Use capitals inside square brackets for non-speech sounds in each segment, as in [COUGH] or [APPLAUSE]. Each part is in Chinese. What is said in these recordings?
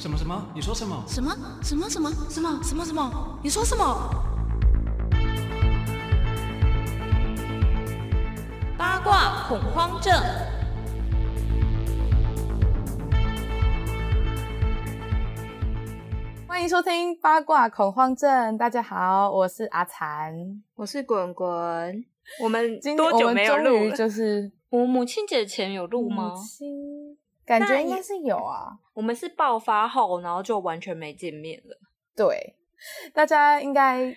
什么什么？你说什么？什么什么什么什么什么什么？你说什么？八卦恐慌症。欢迎收听八卦恐慌症。大家好，我是阿残。我是滚滚。我们今多久没有录了？就是我母亲节前有录吗？母亲，感觉应该是有啊。我们是爆发后，然后就完全没见面了。对，大家应该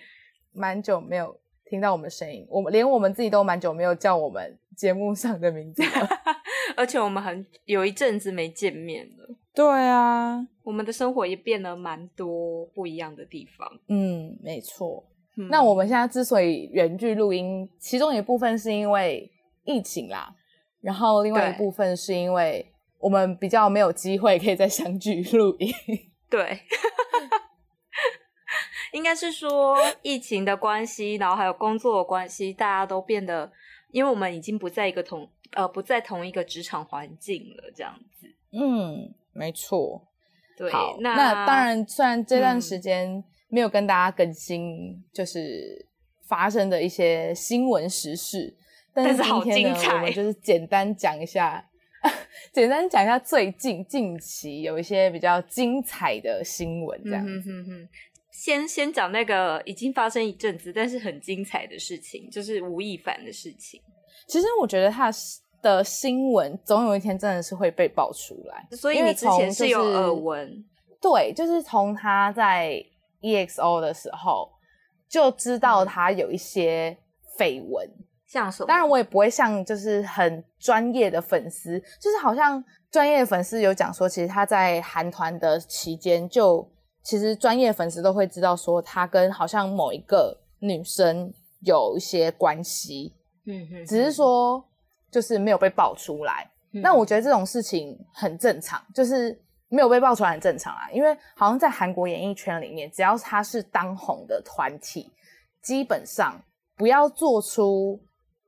蛮久没有听到我们声音，我们连我们自己都蛮久没有叫我们节目上的名字了。[LAUGHS] 而且我们很有一阵子没见面了。对啊，我们的生活也变了蛮多不一样的地方。嗯，没错。嗯那我们现在之所以远距录音，其中一部分是因为疫情啦，然后另外一部分是因为我们比较没有机会可以再相聚录音。[LAUGHS] 对，[LAUGHS] 应该是说疫情的关系，然后还有工作的关系，大家都变得，因为我们已经不在一个同呃不在同一个职场环境了，这样子。嗯，没错。对，好，那那当然，虽然这段嗯时间没有跟大家更新，就是发生的一些新闻时事，但是好今天呢，精彩我们就是简单讲一下，[LAUGHS] 简单讲一下最近近期有一些比较精彩的新闻，这样。嗯哼哼哼，先先讲那个已经发生一阵子，但是很精彩的事情，就是吴亦凡的事情。其实我觉得他的新闻总有一天真的是会被爆出来，所以你之前是有耳闻，对，就是从他在 EXO 的时候就知道他有一些绯闻。像什么？当然，我也不会像就是很专业的粉丝，就是好像专业的粉丝有讲说，其实他在韩团的期间就，其实专业粉丝都会知道说他跟好像某一个女生有一些关系，嗯哼，只是说就是没有被爆出来。嗯，那我觉得这种事情很正常，就是没有被爆出来很正常啊，因为好像在韩国演艺圈里面，只要他是当红的团体，基本上不要做出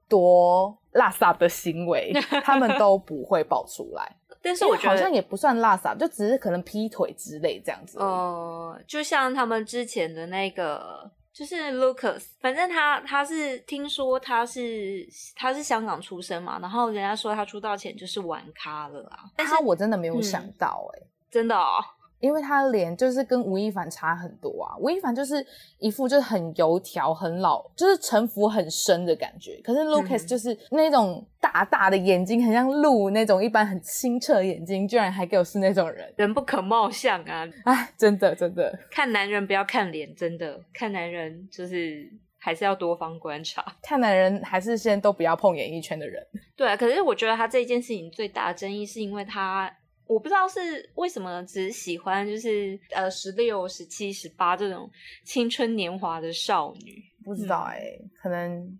多垃圾的行为，[LAUGHS] 他们都不会爆出来。但是我觉得好像也不算垃圾，就只是可能劈腿之类这样子。呃，就像他们之前的那个，就是 Lucas，反正他他是听说他是他是香港出生嘛，然后人家说他出道前就是玩咖了啊，他我真的没有嗯想到哎、真的哦，因为他脸就是跟吴亦凡差很多啊，吴亦凡就是一副就是很油条、很老，就是城府很深的感觉。可是 Lucas 嗯就是那种大大的眼睛，很像鹿那种一般很清澈的眼睛，居然还给我是那种人，人不可貌相啊，哎，真的真的，看男人不要看脸，真的看男人就是还是要多方观察。看男人还是先都不要碰演艺圈的人。对啊，可是我觉得他这件事情最大的争议是因为他，我不知道是为什么只喜欢就是呃十六、十七、十八这种青春年华的少女。不知道哎、可能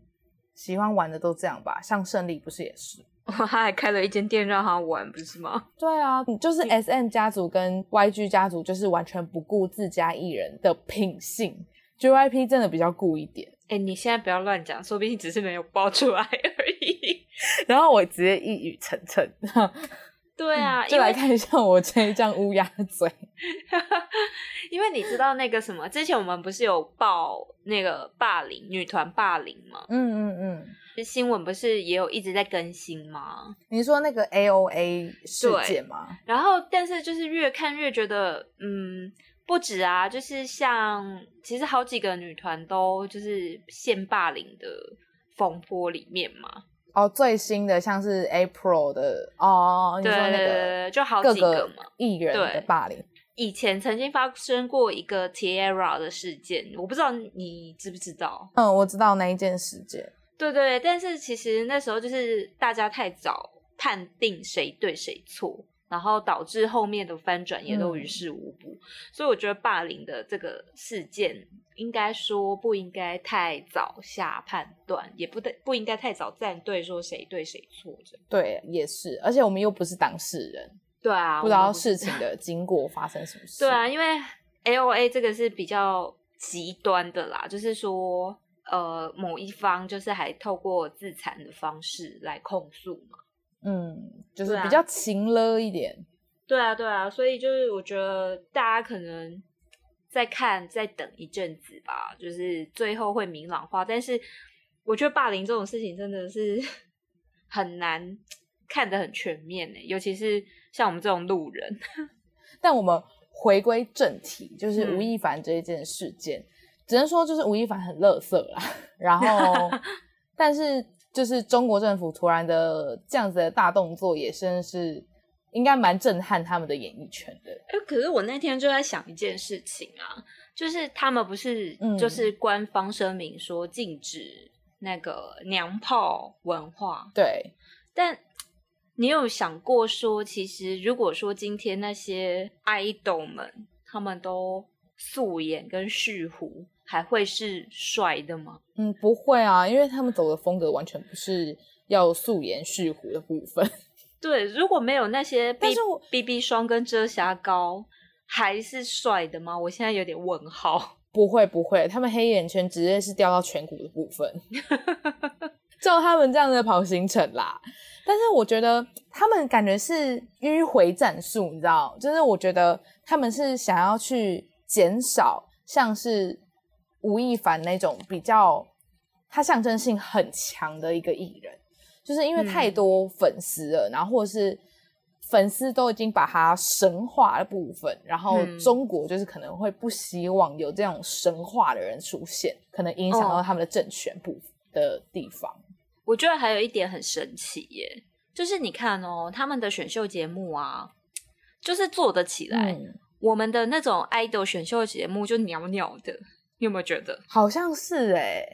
喜欢玩的都这样吧，像胜利不是也是？[LAUGHS] 他还开了一间店让他玩，不是吗？[LAUGHS] 对啊，就是 S M 家族跟 Y G 家族就是完全不顾自家艺人的品性，J Y P 真的比较顾一点。哎、你现在不要乱讲，说不定只是没有爆出来而已。[LAUGHS] 然后我直接一语成谶，对啊，就来看一下我这一张乌鸦嘴。[LAUGHS] 因为你知道那个什么，之前我们不是有报那个霸凌女团霸凌吗？嗯嗯嗯，新闻不是也有一直在更新吗？你说那个 A O A 事件吗？然后，但是就是越看越觉得，嗯，不止啊，就是像其实好几个女团都就是陷霸凌的风波里面嘛。哦，最新的像是 April 的哦，你对对对说那个对，就好各几个个嘛。艺人的霸凌。以前曾经发生过一个 Tierra 的事件，我不知道你知不知道？嗯，我知道那一件事件。对对，但是其实那时候就是大家太早判定谁对谁错，然后导致后面的翻转也都嗯于事无补。所以我觉得霸凌的这个事件，应该说不应该太早下判断，也不得不应该太早站队说谁对谁错这对，也是，而且我们又不是当事人，对啊，不知道事情的经过发生什么事。对啊，因为 L O A 这个是比较极端的啦，就是说，呃，某一方就是还透过自残的方式来控诉嘛。嗯，就是比较勤了一点。对啊，对啊，所以就是我觉得大家可能再看再等一阵子吧，就是最后会明朗化。但是我觉得霸凌这种事情真的是 [LAUGHS] 很难看得很全面呢，尤其是像我们这种路人。[LAUGHS] 但我们回归正题，就是嗯吴亦凡这一件事件，只能说就是吴亦凡很乐色啦。然后，[LAUGHS] 但是就是中国政府突然的这样子的大动作，也真的是应该蛮震撼他们的演艺圈的。哎、可是我那天就在想一件事情啊，就是他们不是嗯就是官方声明说禁止那个娘炮文化，对，但你有想过说，其实如果说今天那些 idol 们他们都素颜跟蓄胡，还会是帅的吗？嗯，不会啊，因为他们走的风格完全不是要素颜蓄胡的部分。[LAUGHS] 对，如果没有那些 B 但是我 BB 霜跟遮瑕膏，还是帅的吗？我现在有点问号。不会不会，他们黑眼圈直接是掉到颧骨的部分，[LAUGHS] 照他们这样的跑行程啦。但是我觉得他们感觉是迂回战术，你知道，就是我觉得他们是想要去减少像是吴亦凡那种比较他象征性很强的一个艺人，就是因为太嗯多粉丝了，然后或者是粉丝都已经把他神化的部分，然后嗯中国就是可能会不希望有这种神化的人出现，可能影响到哦他们的政权部的地方。我觉得还有一点很神奇耶，就是你看哦，他们的选秀节目啊，就是做得起来。嗯，我们的那种 idol 选秀节目就袅袅的，你有没有觉得？好像是哎、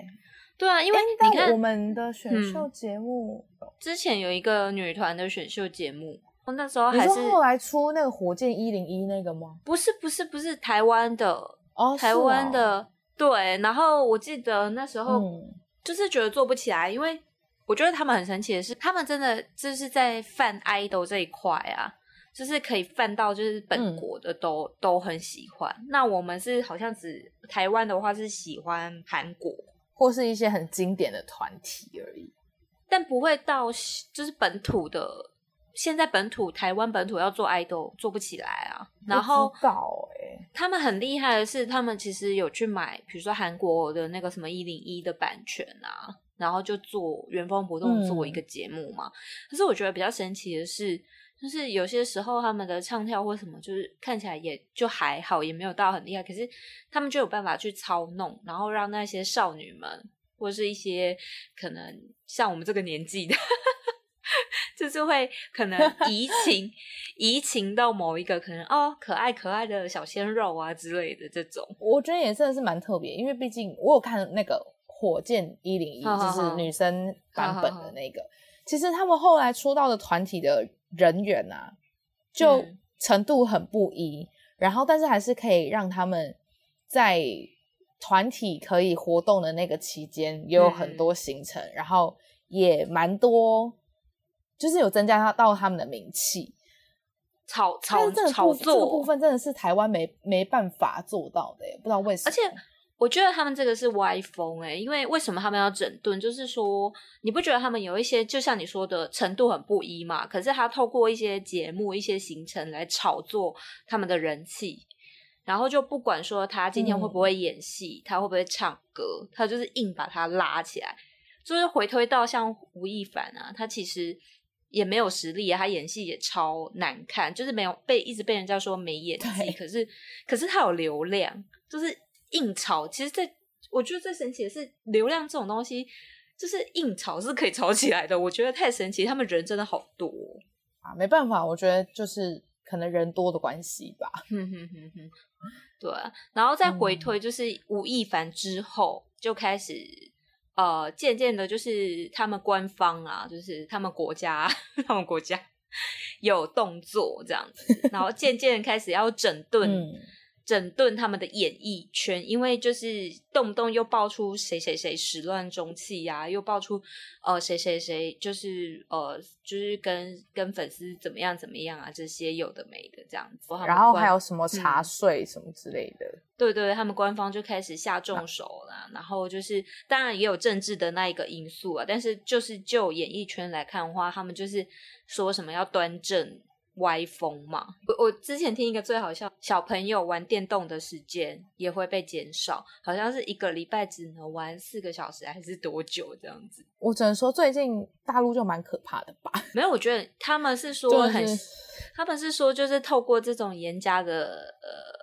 对啊，因为诶你看但我们的选嗯秀节目，之前有一个女团的选秀节目，那时候还是后来出那个火箭一零一那个吗？不是不是不是台湾的，哦，台湾的、对。然后我记得那时候嗯就是觉得做不起来，因为我觉得他们很神奇的是，他们真的就是在犯 idol 这一块啊，就是可以泛到就是本嗯国的都、都很喜欢。那我们是好像只台湾的话是喜欢韩国，或是一些很经典的团体而已。但不会到就是本土的。现在本土台湾本土要做 idol 做不起来啊，然后不知道哎、他们很厉害的是，他们其实有去买，比如说韩国的那个什么一零一的版权啊，然后就做原封不动做一个节目嘛。可是我觉得比较神奇的是，就是有些时候他们的唱跳或什么，就是看起来也就还好，也没有到很厉害，可是他们就有办法去操弄，然后让那些少女们或是一些可能像我们这个年纪的。[LAUGHS] 就是会可能 [LAUGHS] 移情移情到某一个可能哦可爱可爱的小鲜肉啊之类的这种，我觉得也真的是蛮特别，因为毕竟我有看那个火箭一零一，就是女生版本的那个。其实他们后来出道的团体的人员啊，就嗯程度很不一，然后但是还是可以让他们在团体可以活动的那个期间，也有很多行程，然后也蛮多，就是有增加到他们的名气。炒但炒炒部这个部，分真的是台湾没没办法做到的，不知道为什么。而且我觉得他们这个是歪风哎、因为为什么他们要整顿？就是说，你不觉得他们有一些，就像你说的程度很不一嘛？可是他透过一些节目、一些行程来炒作他们的人气，然后就不管说他今天会不会演戏，他会不会唱歌，他就是硬把他拉起来。就是回推到像吴亦凡啊，他其实也没有实力啊，他演戏也超难看，就是没有被一直被人家说没演技，可是可是他有流量，就是硬炒。其实在，我觉得最神奇的是流量这种东西，就是硬炒是可以炒起来的，我觉得太神奇，他们人真的好多哦、啊，没办法，我觉得就是可能人多的关系吧。哼哼哼哼，对啊，然后再回嗯推，就是吴亦凡之后就开始，呃，渐渐的，就是他们官方啊，就是他们国家，[LAUGHS] 他们国家有动作这样子，然后渐渐地开始要整顿。嗯，整顿他们的演艺圈，因为就是动不动又爆出谁谁谁始乱终弃呀、又爆出呃谁谁谁就是呃就是跟跟粉丝怎么样怎么样啊，这些有的没的这样子。然后还有什么茶嗯税什么之类的。对对，他们官方就开始下重手啦，然后就是当然也有政治的那一个因素啊，但是就是就演艺圈来看的话，他们就是说什么要端正歪风嘛。我我之前听一个最好笑，小朋友玩电动的时间也会被减少，好像是一个礼拜只能玩四个小时，还是多久这样子？我只能说最近大陆就蛮可怕的吧。没有，我觉得他们是说很是，他们是说就是透过这种严加的呃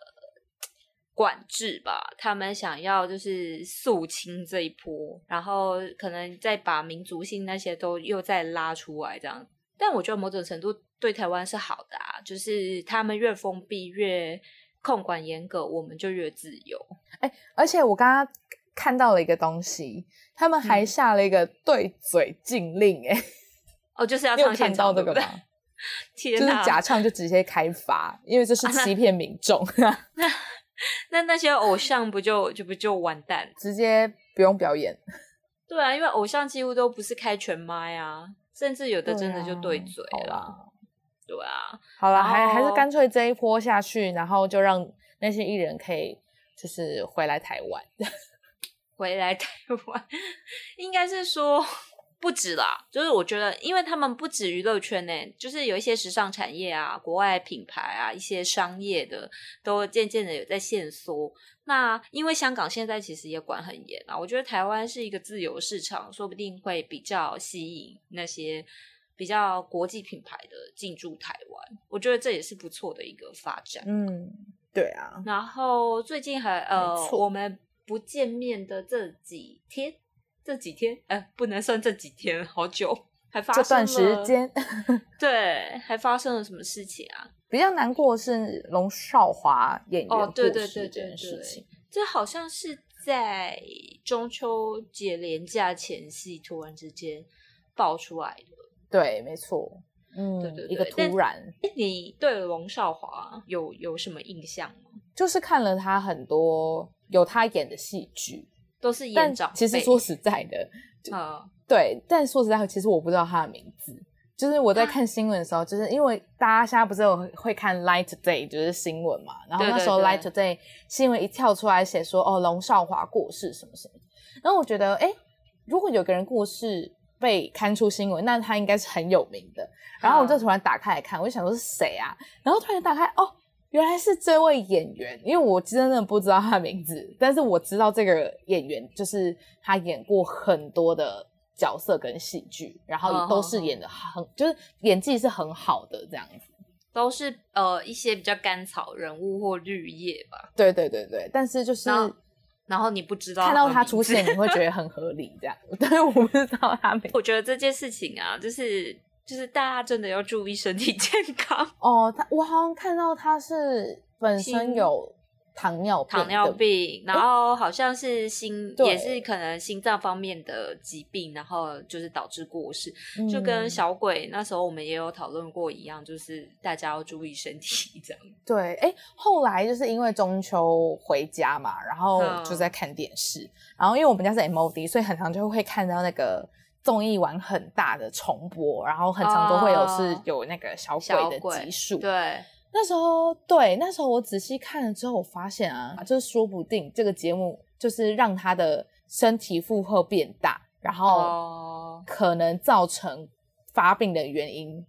管制吧，他们想要就是肃清这一波，然后可能再把民族性那些都又再拉出来这样。但我觉得某种程度对台湾是好的啊，就是他们越封闭越控管严格，我们就越自由。而且我刚刚看到了一个东西，他们还嗯下了一个对嘴禁令、欸，哎、[LAUGHS] 哦，就是要唱现看到？这个吗？[LAUGHS] 就是！假唱就直接开罚，因为这是欺骗民众，[LAUGHS] 那那些偶像不就就不就完蛋？直接不用表演。对啊，因为偶像几乎都不是开全麦啊，甚至有的真的就对嘴好啊。啦，对啊，好啦，然还还是后干脆这一波下去，然后就让那些艺人可以就是回来台湾。[LAUGHS] 回来台湾应该是说不止啦，就是我觉得，因为他们不止娱乐圈呢，就是有一些时尚产业啊、国外品牌啊、一些商业的，都渐渐的有在限缩。那因为香港现在其实也管很严啊，我觉得台湾是一个自由市场，说不定会比较吸引那些比较国际品牌的进驻台湾。我觉得这也是不错的一个发展。嗯，对啊，然后最近还呃我们不见面的这几天，这几天呃，不能算这几天，好久，还发生这段时了，间 [LAUGHS] 对，还发生了什么事情啊？比较难过的是龙少华演员哦，对世这对对对件事情。，这好像是在中秋节连假前夕突然之间爆出来的。对，没错，嗯，对对一个突然，你对龙少华有有什么印象吗？就是看了他很多有他演的戏剧，都是但演长，其实说实在的，呃，对，但说实在，其实我不知道他的名字。就是我在看新闻的时候，就是因为大家现在不是有会看 Light Today 就是新闻嘛，然后那时候 Light Today 新闻一跳出来写说哦龙少华过世什么什么，然后我觉得哎，诶如果有个人过世被刊出新闻，那他应该是很有名的。然后我就嗯。突然打开来看，我就想说是谁啊？然后突然打开哦，原来是这位演员，因为我真的不知道他的名字，但是我知道这个演员就是他演过很多的角色跟戏剧，然后也都是演的很，就是演技是很好的这样子。都是呃一些比较甘草人物或绿叶吧。对对对对，但是就是然后然后你不知道看到他出现，你会觉得很合理这样，[LAUGHS] 但是我不知道他。我觉得这件事情啊，就是就是大家真的要注意身体健康，哦，他我好像看到他是本身有糖尿病，糖尿病，然后好像是心也是可能心脏方面的疾病，然后就是导致过世，对就跟嗯小鬼那时候我们也有讨论过一样，就是大家要注意身体这样。[LAUGHS] 对，哎，后来就是因为中秋回家嘛，然后嗯就在看电视，然后因为我们家是 MOD，所以很常就会看到那个综艺玩很大的重播，然后很常都会有是哦有那个小鬼的集数。对，那时候对，那时候我仔细看了之后，我发现啊，就是说不定这个节目就是让他的身体负荷变大，然后哦，可能造成发病的原因，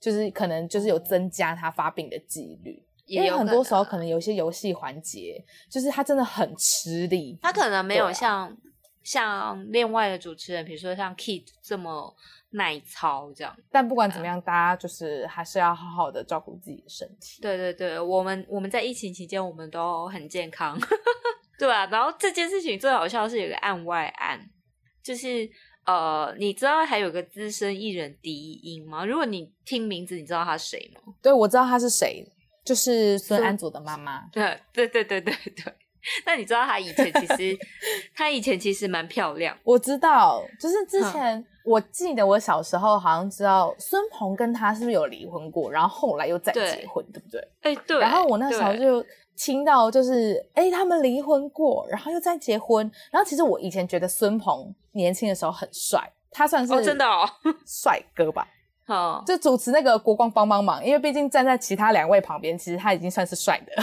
就是可能就是有增加他发病的几率。因为也有很多时候啊可能有一些游戏环节，就是他真的很吃力。他可能没有像、像另外的主持人，比如说像 Kid 这么耐操这样。但不管怎么样，大家就是还是要好好的照顾自己的身体。对对对，我们我们在疫情期间我们都很健康，[LAUGHS] 对啊。然后这件事情最好笑的是有个案外案，就是呃，你知道还有个资深艺人迪音吗？如果你听名字，你知道他谁吗？对，我知道他是谁，就是孙孙安佐的妈妈。对对对对对对。[LAUGHS] 那你知道他以前其实他以前其实蛮漂亮，我知道，就是嗯之前我记得我小时候好像知道孙鹏跟他是不是有离婚过，然后后来又再结婚，对不对？哎、对。然后我那时候就听到就是哎他们离婚过，然后又再结婚，然后其实我以前觉得孙鹏年轻的时候很帅，他算是哦，真的哦，[LAUGHS] 帅哥吧。哦，[LAUGHS] 就主持那个国光帮帮忙，因为毕竟站在其他两位旁边，其实他已经算是帅的。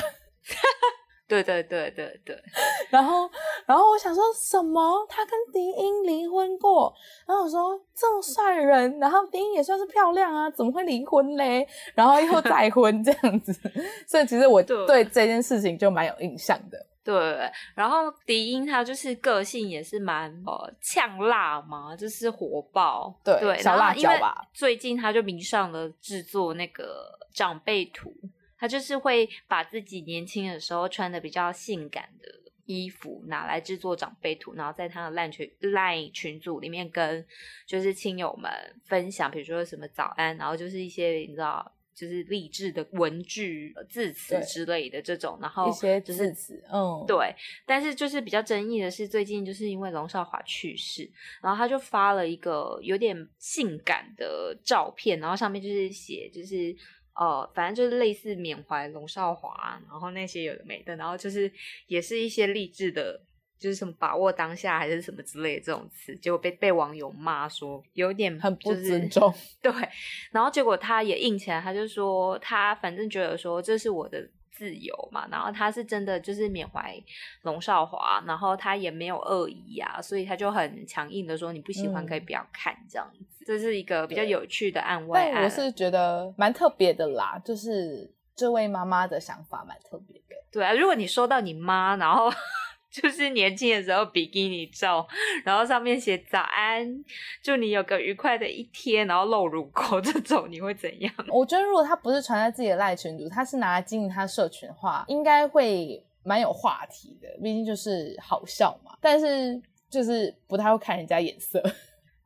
对对对对对，[LAUGHS] 然后，然后我想说什么？他跟迪英离婚过？然后我说这么帅的人，然后迪英也算是漂亮啊，怎么会离婚嘞？然后又再婚这样子，[LAUGHS] 所以其实我对对这件事情就蛮有印象的。对，然后迪英她就是个性也是蛮呃呛辣嘛，就是火爆，对对，小辣椒吧最近她就迷上了制作那个长辈图，她就是会把自己年轻的时候穿的比较性感的衣服拿来制作长辈图，然后在他的烂群烂群组里面跟就是亲友们分享，比如说什么早安，然后就是一些你知道。就是励志的文句、呃字词之类的这种，然后一些就是字词，嗯，对，但是就是比较争议的是，最近就是因为龙少华去世，然后他就发了一个有点性感的照片，然后上面就是写就是呃，反正就是类似缅怀龙少华，然后那些有的没的，然后就是也是一些励志的。就是什么把握当下还是什么之类的这种词，结果被被网友骂说有点很不尊重。[LAUGHS] 对，然后结果他也硬起来，他就说他反正觉得说这是我的自由嘛，然后他是真的就是缅怀龙少华，然后他也没有恶意啊，所以他就很强硬的说你不喜欢可以嗯不要看这样子，这是一个比较有趣的案外案。但我是觉得蛮特别的啦，就是这位妈妈的想法蛮特别的。对啊，如果你收到你妈，然后 [LAUGHS] 就是年轻的时候比基尼照，然后上面写早安，祝你有个愉快的一天，然后露乳沟 [LAUGHS] 这种，你会怎样？我觉得如果他不是传在自己的赖群组，他是拿来经营他社群的话，应该会蛮有话题的，毕竟就是好笑嘛。但是就是不太会看人家眼色，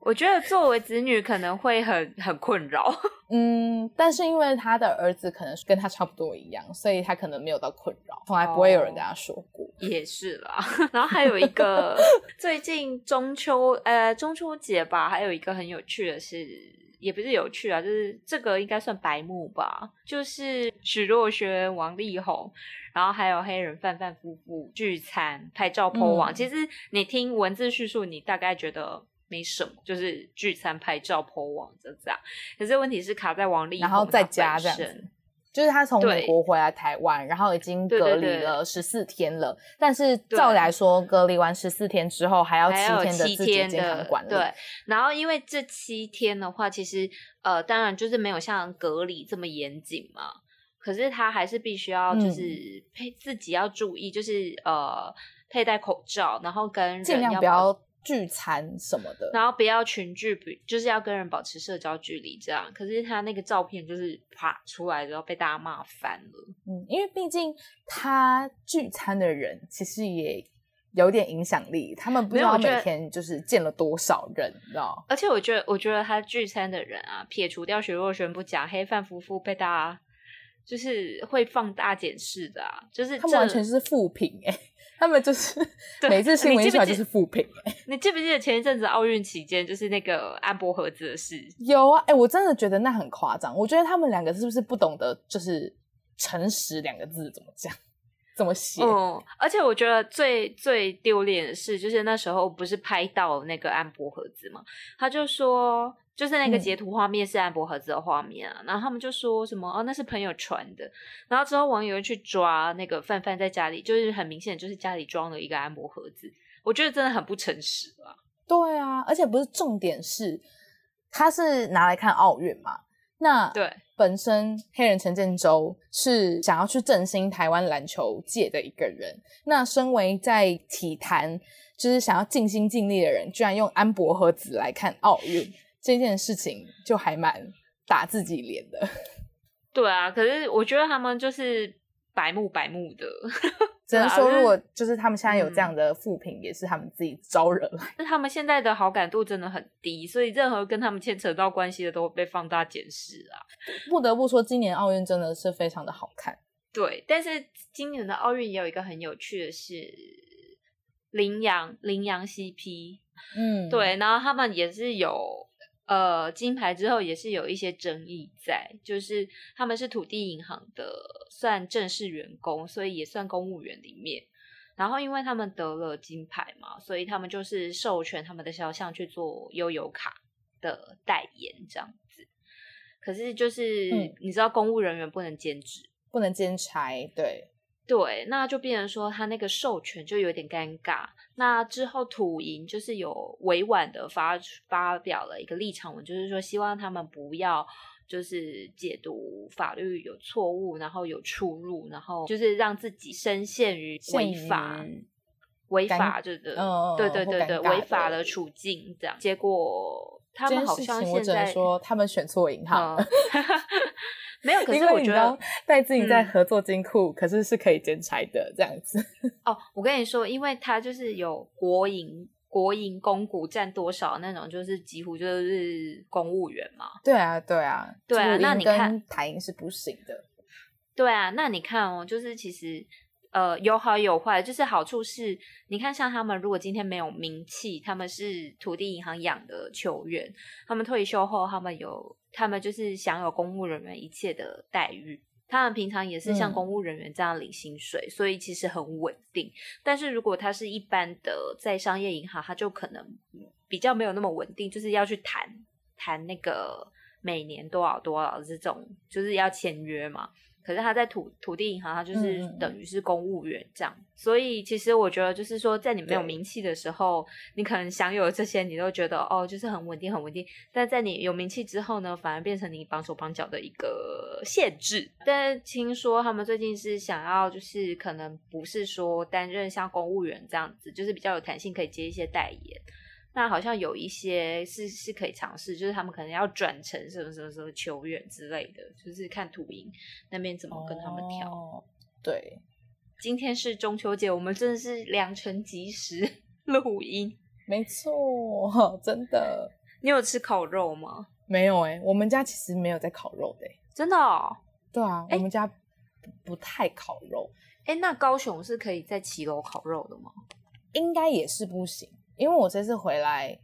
我觉得作为子女可能会很很困扰。[LAUGHS] 嗯，但是因为他的儿子可能跟他差不多一样，所以他可能没有到困扰，从来不会有人跟他说过。也是啦，[LAUGHS] 然后还有一个 [LAUGHS] 最近中秋呃中秋节吧，还有一个很有趣的是，也不是有趣啊，就是这个应该算白目吧，就是许若瑄、王力宏，然后还有黑人范范夫妇聚餐拍照 po 网。嗯其实你听文字叙述，你大概觉得。没什么，就是聚餐拍照 po 网就这样。可是问题是卡在王力宏然后在家这样子就是他从美对国回来台湾，然后已经隔离了十四天了。但是照理来说，隔离完十四天之后，还要七天的七自己天的健康管理。对，然后因为这七天的话，其实呃，当然就是没有像隔离这么严谨嘛。可是他还是必须要就嗯是佩、自己要注意，就是呃佩戴口罩，然后跟人尽量不要聚餐什么的。然后不要群聚，不就是要跟人保持社交距离这样。可是他那个照片就是啪出来，然后被大家骂翻了。嗯，因为毕竟他聚餐的人其实也有点影响力，他们不知道每天就是见了多少人，你知道？而且我觉得，我觉得他聚餐的人啊，撇除掉徐若瑄不讲，黑范夫妇被大家就是会放大检视的啊，就是他完全是负评哎、他们就是对每次新闻一出来就是负评哎、你记不记得前一阵子奥运期间，就是那个安博盒子的事？有啊，哎、我真的觉得那很夸张。我觉得他们两个是不是不懂得就是诚实两个字怎么讲，怎么写？嗯，而且我觉得最最丢脸的是，就是那时候不是拍到那个安博盒子嘛，他就说。就是那个嗯截图画面是安博盒子的画面啊，然后他们就说什么哦，那是朋友传的，然后之后网友又去抓那个范范在家里，就是很明显就是家里装了一个安博盒子，我觉得真的很不诚实啊。对啊，而且不是重点是，他是拿来看奥运嘛？那对，本身黑人陈建州是想要去振兴台湾篮球界的一个人，那身为在体坛就是想要尽心尽力的人，居然用安博和子来看奥运这件事情，就还蛮打自己脸的。[LAUGHS] 对啊，可是我觉得他们就是白目白目的，[LAUGHS] 只能说，如果就是他们现在有这嗯样的负评，也是他们自己招惹来。那他们现在的好感度真的很低，所以任何跟他们牵扯到关系的都会被放大检视啊。不得不说，今年奥运真的是非常的好看。对，但是今年的奥运也有一个很有趣的是羚羊羚羊 CP，嗯，对，然后他们也是有呃金牌之后也是有一些争议在，就是他们是土地银行的算正式员工，所以也算公务员里面。然后因为他们得了金牌嘛，所以他们就是授权他们的肖像去做悠游卡的代言这样子。可是就是、嗯你知道公务人员不能兼职，不能兼差，对，对，那就变成说他那个授权就有点尴尬。那之后土银就是有委婉的发发表了一个立场文，就是说希望他们不要就是解读法律有错误，然后有出入，然后就是让自己深陷于违法。违法就是，对对对对，违法的处境这样。结果他们好像现在说他们选错银行，[LAUGHS] 没有。可是我觉得戴自己在合作金库，可是是可以兼差的这样子。[LAUGHS] 哦，我跟你说，因为他就是有国营国营公股占多少那种，就是几乎就是公务员嘛。对啊，对啊，对啊。那你看台银是不行的。对啊，那你看哦，就是其实。呃，有好有坏，就是好处是，你看像他们如果今天没有名气，他们是土地银行养的球员，他们退休后，他们有，他们就是享有公务人员一切的待遇，他们平常也是像公务人员这样领薪水，所以其实很稳定。但是如果他是一般的在商业银行，他就可能比较没有那么稳定，就是要去谈谈那个每年多少多少这种，就是要签约嘛。可是他在土土地银行，他就是等于是公务员这样，所以其实我觉得就是说，在你没有名气的时候，你可能享有这些，你都觉得哦，就是很稳定，很稳定。但在你有名气之后呢，反而变成你绑手绑脚的一个限制。但听说他们最近是想要，就是可能不是说担任像公务员这样子，就是比较有弹性，可以接一些代言。那好像有一些是是可以尝试，就是他们可能要转成什么什么什么球员之类的，就是看土营那边怎么跟他们调。对，今天是中秋节，我们真的是良辰吉时录音。没错，真的。[LAUGHS] 你有吃烤肉吗？没有哎，我们家其实没有在烤肉的。真的？哦对啊，我们家不太烤肉。哎，那高雄是可以在骑楼烤肉的吗？应该也是不行。因为我这次回来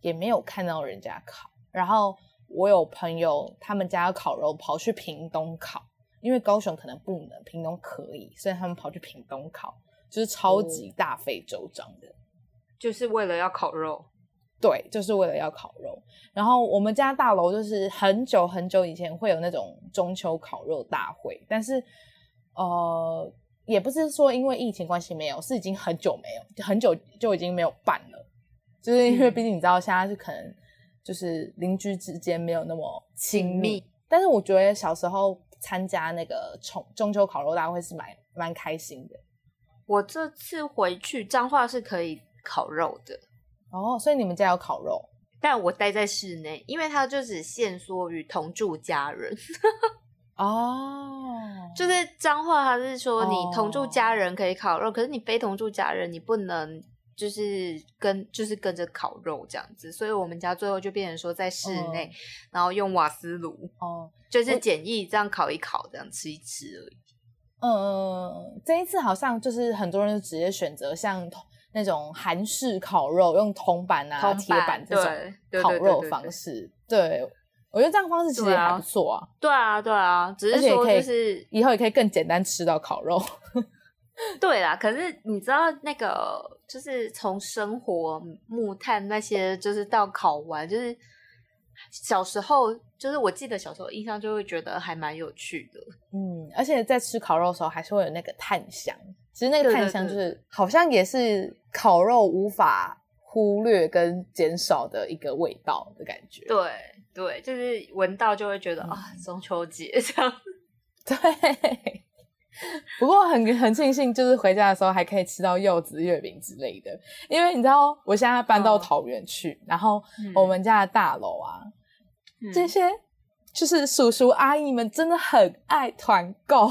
也没有看到人家烤，然后我有朋友他们家要烤肉，跑去屏东烤，因为高雄可能不能，屏东可以，所以他们跑去屏东烤，就是超级大费周章的，就是为了要烤肉。对，就是为了要烤肉。然后我们家大楼就是很久很久以前会有那种中秋烤肉大会，但是呃。也不是说因为疫情关系没有，是已经很久没有，很久就已经没有办了。就是因为毕竟你知道，现在是可能就是邻居之间没有那么亲密。但是我觉得小时候参加那个中中秋烤肉大会是蛮蛮开心的。我这次回去彰化是可以烤肉的哦，所以你们家有烤肉，但我待在室内，因为它就只限缩于同住家人。[LAUGHS] 哦，就是脏话，他是说你同住家人可以烤肉，可是你非同住家人，你不能就是跟就是跟着烤肉这样子。所以我们家最后就变成说在室内，然后用瓦斯炉，哦，就是简易这样烤一烤，这样吃一吃而已。嗯，这一次好像就是很多人就直接选择像那种韩式烤肉，用铜板啊、铁板这种烤肉方式，对。我觉得这样方式其实也还不错啊。对啊，对啊，只是说就是以后也可以更简单吃到烤肉。[LAUGHS] 对啦，可是你知道那个就是从生活木炭那些，就是到烤完，就是小时候，就是我记得小时候印象就会觉得还蛮有趣的。嗯，而且在吃烤肉的时候还是会有那个炭香，其实那个炭香就是好像也是烤肉无法忽略跟减少的一个味道的感觉。对。对，就是闻到就会觉得啊，中秋节这样。[LAUGHS] 对，不过很很庆幸，就是回家的时候还可以吃到柚子月饼之类的。因为你知道，我现在搬到桃园去，然后我们家的大楼啊，这些就是叔叔阿姨们真的很爱团购，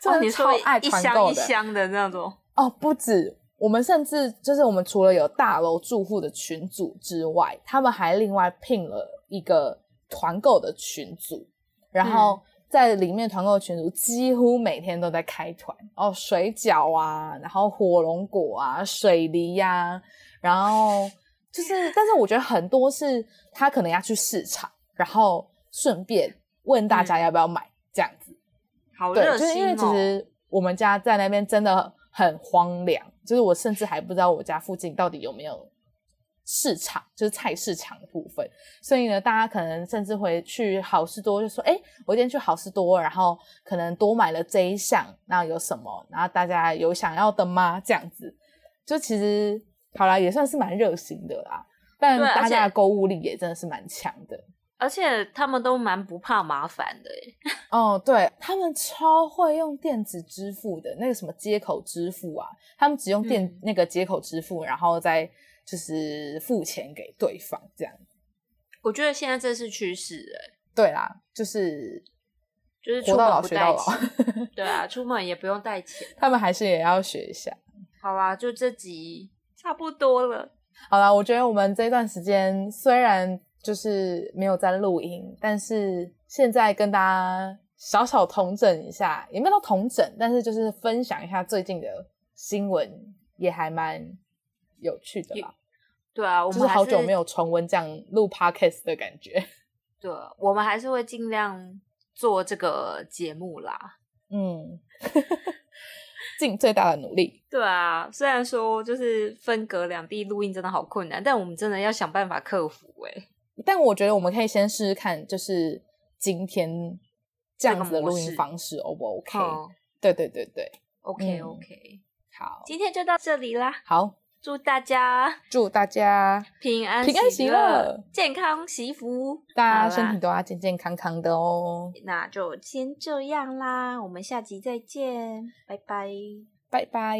真的超爱团购的，一箱的那种。哦，不止。我们甚至就是我们除了有大楼住户的群组之外，他们还另外聘了一个团购的群组，然后在里面团购的群组几乎每天都在开团哦，水饺啊，然后火龙果啊，水梨呀，然后就是，[LAUGHS] 但是我觉得很多是他可能要去市场，然后顺便问大家要不要买这样子，好热心哦。就是因为其实我们家在那边真的很荒凉。就是我甚至还不知道我家附近到底有没有市场，就是菜市场的部分。所以呢，大家可能甚至会去好事多，就说：“哎，我今天去好事多，然后可能多买了这一项，那有什么？然后大家有想要的吗？这样子，就其实好啦，也算是蛮热心的啦。但大家的购物力也真的是蛮强的。而且他们都蛮不怕麻烦的耶，[LAUGHS] 哦，对他们超会用电子支付的，那个什么接口支付啊，他们只用电、嗯那个接口支付，然后再就是付钱给对方，这样。我觉得现在这是趋势哎，对啦，就是就是活到出门不老学到，老，[LAUGHS] 对啊，出门也不用带钱。他们还是也要学一下。好啦，就这集差不多了。好啦，我觉得我们这段时间虽然就是没有在录音，但是现在跟大家小小同整一下，也没有到统整，但是就是分享一下最近的新闻，也还蛮有趣的啦。对啊，我就是们好久没有重温这样录 podcast 的感觉。[LAUGHS] 对，我们还是会尽量做这个节目啦。嗯，尽最大的努力。[LAUGHS] 对啊，虽然说就是分隔两地录音真的好困难，但我们真的要想办法克服、欸。但我觉得我们可以先试试看，就是今天这样子的录音方式 O 不 OK？、嗯对对对对，，OK 嗯 OK，、好，今天就到这里啦，好，祝大家祝大家平安平安喜乐健康喜福，大家身体都要健健康康的哦，那就先这样啦，我们下集再见，拜拜。拜拜。